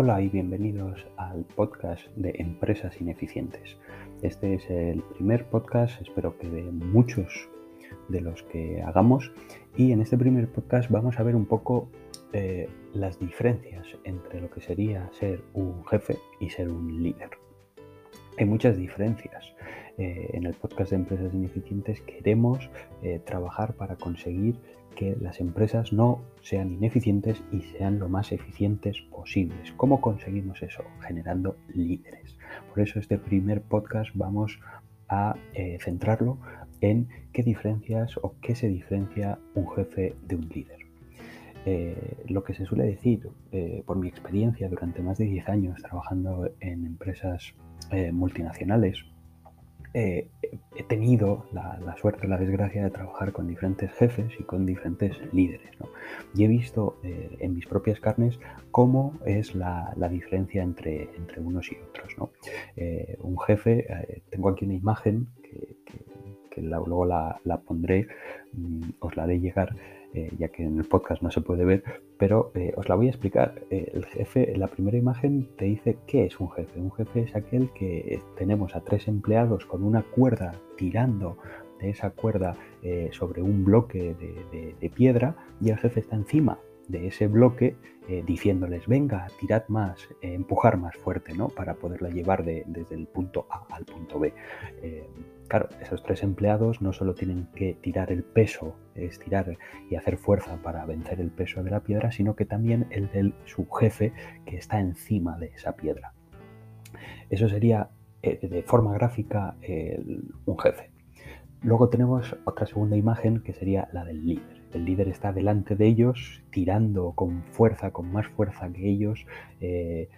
Hola y bienvenidos al podcast de Empresas Ineficientes. Este es el primer podcast, espero que de muchos de los que hagamos. Y en este primer podcast vamos a ver un poco eh, las diferencias entre lo que sería ser un jefe y ser un líder. Hay muchas diferencias. Eh, en el podcast de Empresas Ineficientes queremos eh, trabajar para conseguir que las empresas no sean ineficientes y sean lo más eficientes posibles. ¿Cómo conseguimos eso? Generando líderes. Por eso este primer podcast vamos a eh, centrarlo en qué diferencias o qué se diferencia un jefe de un líder. Lo que se suele decir por mi experiencia durante más de 10 años trabajando en empresas multinacionales he tenido la, suerte, la desgracia de trabajar con diferentes jefes y con diferentes líderes. Y he visto eh, en mis propias carnes cómo es la, diferencia entre, unos y otros. Eh, un jefe, eh, tengo aquí una imagen que, luego la, pondré, mm, os la haré llegar eh, ya que en el podcast no se puede ver, pero eh, os la voy a explicar. Eh, el jefe, la primera imagen te dice qué es un jefe. Un jefe es aquel que tenemos a tres empleados con una cuerda tirando de esa cuerda sobre un bloque de, piedra y el jefe está encima de ese bloque diciéndoles venga, tirad más, empujar más fuerte, ¿no? Para poderla llevar desde el punto A al punto B. Claro, esos tres empleados no solo tienen que tirar el peso, estirar y hacer fuerza para vencer el peso de la piedra, sino que también el del su jefe que está encima de esa piedra. Eso sería eh, de forma gráfica un jefe. Luego tenemos otra segunda imagen que sería la del líder. El líder está delante de ellos, tirando con fuerza, con más fuerza que ellos, eh,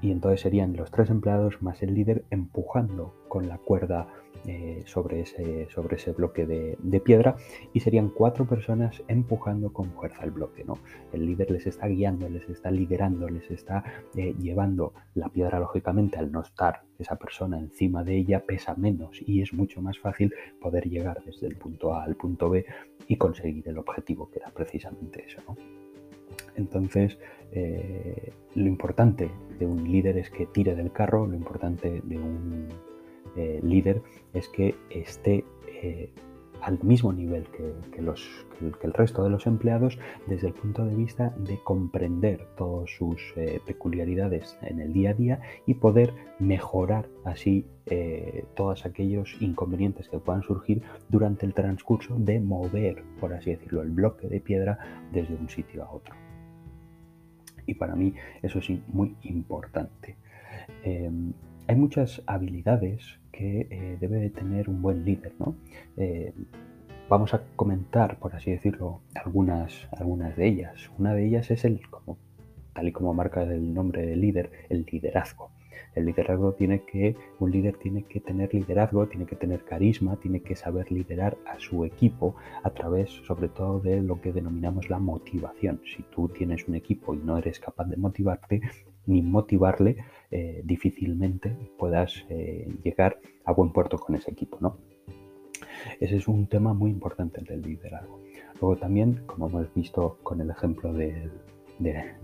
y entonces serían los tres empleados más el líder empujando con la cuerda eh, sobre, ese, sobre ese bloque de, piedra y serían cuatro personas empujando con fuerza el bloque. ¿no? El líder les está guiando, les está liderando, les está eh, llevando la piedra, lógicamente, al no estar esa persona encima de ella, pesa menos y es mucho más fácil poder llegar desde el punto A al punto B y conseguir el objetivo que era precisamente eso. ¿no? Entonces, eh, lo importante de un líder es que tire del carro, lo importante de un eh, líder es que esté eh, al mismo nivel que, el resto de los empleados desde el punto de vista de comprender todas sus peculiaridades en el día a día y poder mejorar así todos aquellos inconvenientes que puedan surgir durante el transcurso de mover, por así decirlo, el bloque de piedra desde un sitio a otro y para mí eso sí muy importante. Em, hay muchas habilidades que eh, debe de tener un buen líder, ¿no? Eh, vamos a comentar, por así decirlo, algunas, algunas de ellas. Una de ellas es el, como, tal y como marca el nombre del líder, el liderazgo. El liderazgo tiene que, un líder tiene que tener liderazgo, tiene que tener carisma, tiene que saber liderar a su equipo a través sobre todo de lo que denominamos la motivación. Si tú tienes un equipo y no eres capaz de motivarte ni motivarle, eh, difícilmente puedas eh, llegar a buen puerto con ese equipo, ¿no? Ese es un tema muy importante del liderazgo. Luego también, como hemos visto con el ejemplo de,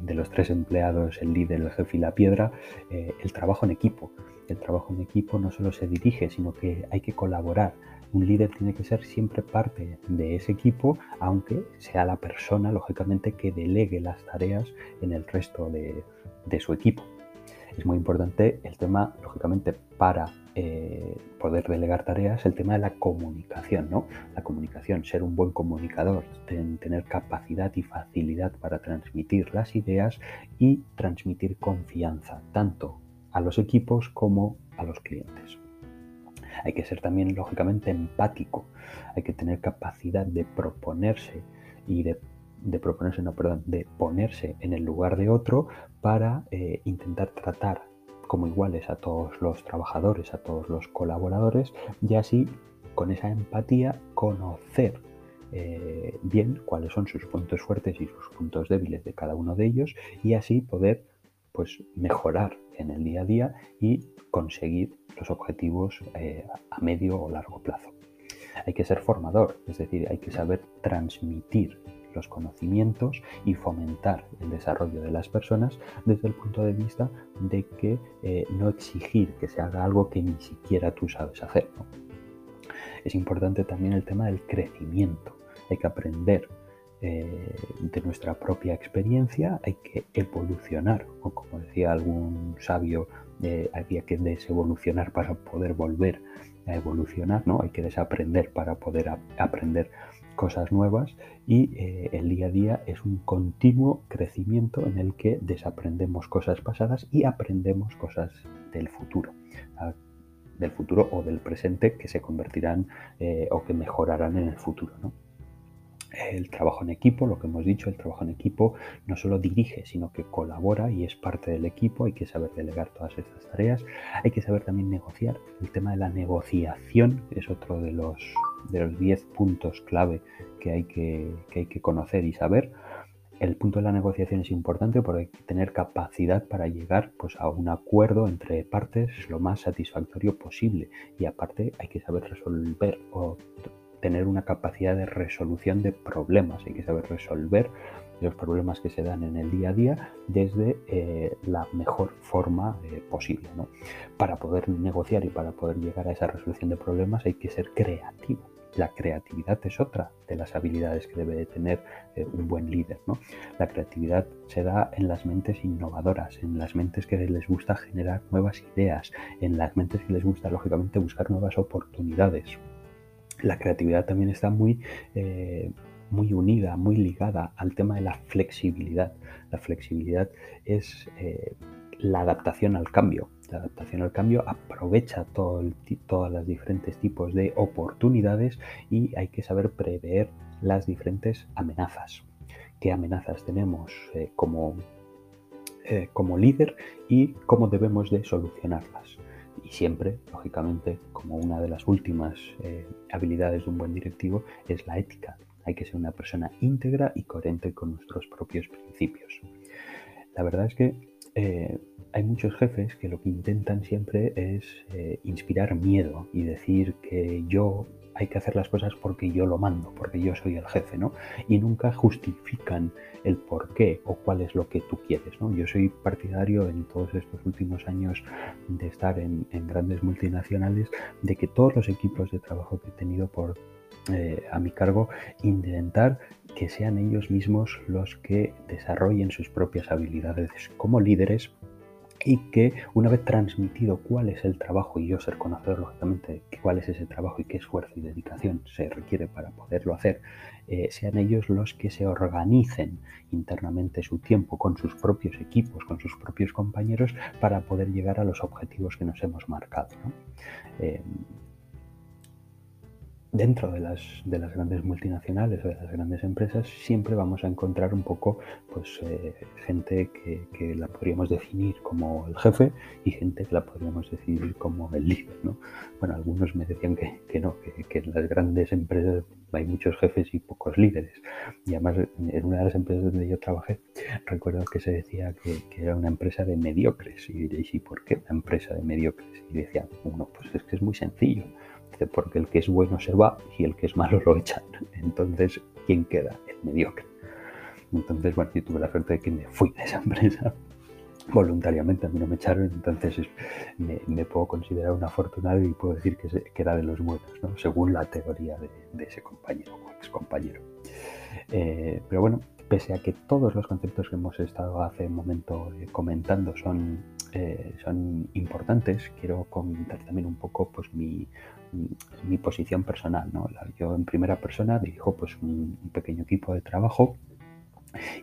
los tres empleados, el líder, el jefe y la piedra, eh, el trabajo en equipo. El trabajo en equipo no solo se dirige, sino que hay que colaborar. Un líder tiene que ser siempre parte de ese equipo, aunque sea la persona, lógicamente, que delegue las tareas en el resto de su equipo. Es muy importante el tema, lógicamente, para eh, poder delegar tareas, el tema de la comunicación, ¿no? La comunicación, ser un buen comunicador, tener capacidad y facilidad para transmitir las ideas y transmitir confianza, tanto a los equipos como a los clientes. Hay que ser también, lógicamente, empático, hay que tener capacidad de proponerse y de de ponerse en el lugar de otro para eh, intentar tratar como iguales a todos los trabajadores, a todos los colaboradores y así con esa empatía conocer eh, bien cuáles son sus puntos fuertes y sus puntos débiles de cada uno de ellos y así poder pues mejorar en el día a día y conseguir los objetivos eh, a medio o largo plazo. Hay que ser formador, es decir, hay que saber transmitir los conocimientos y fomentar el desarrollo de las personas desde el punto de vista de que eh, no exigir que se haga algo que ni siquiera tú sabes hacer. Es importante también el tema del crecimiento. Hay que aprender eh, de nuestra propia experiencia, hay que evolucionar, o como decía algún sabio, eh, había que desevolucionar para poder volver a evolucionar, ¿no? Hay que desaprender para poder aprender cosas nuevas y eh, el día a día es un continuo crecimiento en el que desaprendemos cosas pasadas y aprendemos cosas del futuro del futuro o del presente que se convertirán o que mejorarán en el futuro. ¿no? El trabajo en equipo, lo que hemos dicho, el trabajo en equipo no solo dirige, sino que colabora y es parte del equipo. Hay que saber delegar todas estas tareas. Hay que saber también negociar. El tema de la negociación es otro de los de los 10 puntos clave que hay que, hay que conocer y saber. El punto de la negociación es importante porque hay que tener capacidad para llegar pues, a un acuerdo entre partes lo más satisfactorio posible. Y aparte hay que saber resolver o tener una capacidad de resolución de problemas, hay que saber resolver los problemas que se dan en el día a día desde eh, la mejor forma eh, posible. Para poder negociar y para poder llegar a esa resolución de problemas hay que ser creativo. La creatividad es otra de las habilidades que debe de tener eh, un buen líder. ¿no? La creatividad se da en las mentes innovadoras, en las mentes que les gusta generar nuevas ideas, en las mentes que les gusta, lógicamente, buscar nuevas oportunidades la creatividad también está muy, eh, muy unida, muy ligada al tema de la flexibilidad. La flexibilidad es eh, la adaptación al cambio. La adaptación al cambio aprovecha todo todos los diferentes tipos de oportunidades y hay que saber prever las diferentes amenazas. ¿Qué amenazas tenemos eh, como, como líder y cómo debemos de solucionarlas? Y siempre, lógicamente, como una de las últimas eh, habilidades de un buen directivo, es la ética. Hay que ser una persona íntegra y coherente con nuestros propios principios. La verdad es que eh, hay muchos jefes que lo que intentan siempre es eh, inspirar miedo y decir que yo hay que hacer las cosas porque yo lo mando, porque yo soy el jefe, ¿no? Y nunca justifican el por qué o cuál es lo que tú quieres, ¿no? Yo soy partidario en todos estos últimos años de estar en, grandes multinacionales, de que todos los equipos de trabajo que he tenido por eh, a mi cargo, intentar que sean ellos mismos los que desarrollen sus propias habilidades como líderes y que una vez transmitido cuál es el trabajo y yo ser conocedor lógicamente cuál es ese trabajo y qué esfuerzo y dedicación se requiere para poderlo hacer, eh, sean ellos los que se organicen internamente su tiempo con sus propios equipos, con sus propios compañeros para poder llegar a los objetivos que nos hemos marcado. Eh, dentro de las, de las grandes multinacionales o de las grandes empresas siempre vamos a encontrar un poco pues eh, gente que, la podríamos definir como el jefe y gente que la podríamos definir como el líder, ¿no? Bueno, algunos me decían que, no, que, en las grandes empresas hay muchos jefes y pocos líderes. Y además en una de las empresas donde yo trabajé recuerdo que se decía que, era una empresa de mediocres y diréis, ¿y por qué una empresa de mediocres? Y decía, bueno, pues es que es muy sencillo porque el que es bueno se va y el que es malo lo echan. Entonces, ¿quién queda? El mediocre. Entonces, bueno, yo tuve la suerte de que me fui de esa empresa voluntariamente, a mí no me echaron, entonces me, puedo considerar un afortunado y puedo decir que, era de los buenos, ¿no? según la teoría de, ese compañero o ex compañero. Eh, pero bueno, pese a que todos los conceptos que hemos estado hace un momento eh, comentando son, eh, son importantes, quiero comentar también un poco pues, mi, mi posición personal. ¿no? Yo en primera persona dirijo pues, un, pequeño equipo de trabajo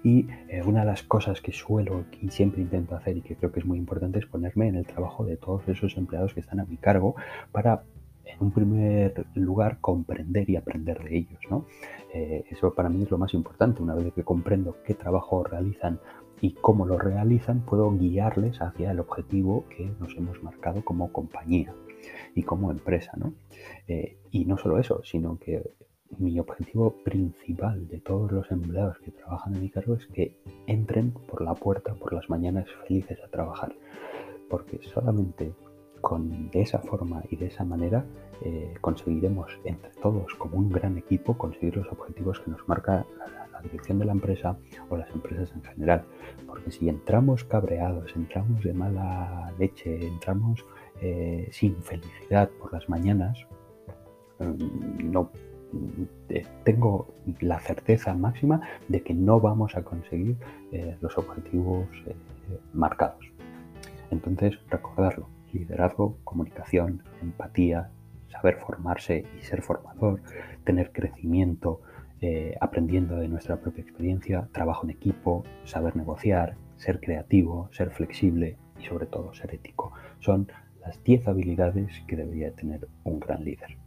y eh, una de las cosas que suelo y siempre intento hacer y que creo que es muy importante es ponerme en el trabajo de todos esos empleados que están a mi cargo para en un primer lugar comprender y aprender de ellos. ¿no? Eh, eso para mí es lo más importante. Una vez que comprendo qué trabajo realizan y cómo lo realizan, puedo guiarles hacia el objetivo que nos hemos marcado como compañía y como empresa. ¿no? Eh, y no solo eso, sino que mi objetivo principal de todos los empleados que trabajan en mi cargo es que entren por la puerta por las mañanas felices a trabajar. Porque solamente con, de esa forma y de esa manera eh, conseguiremos entre todos, como un gran equipo, conseguir los objetivos que nos marca la, dirección de la empresa o las empresas en general. Porque si entramos cabreados, entramos de mala leche, entramos eh, sin felicidad por las mañanas, mm, no eh, tengo la certeza máxima de que no vamos a conseguir los objetivos marcados. Entonces, recordarlo, liderazgo, comunicación, empatía, saber formarse y ser formador, tener crecimiento, eh, aprendiendo de nuestra propia experiencia, trabajo en equipo, saber negociar, ser creativo, ser flexible y sobre todo ser ético. Son las 10 habilidades que debería tener un gran líder.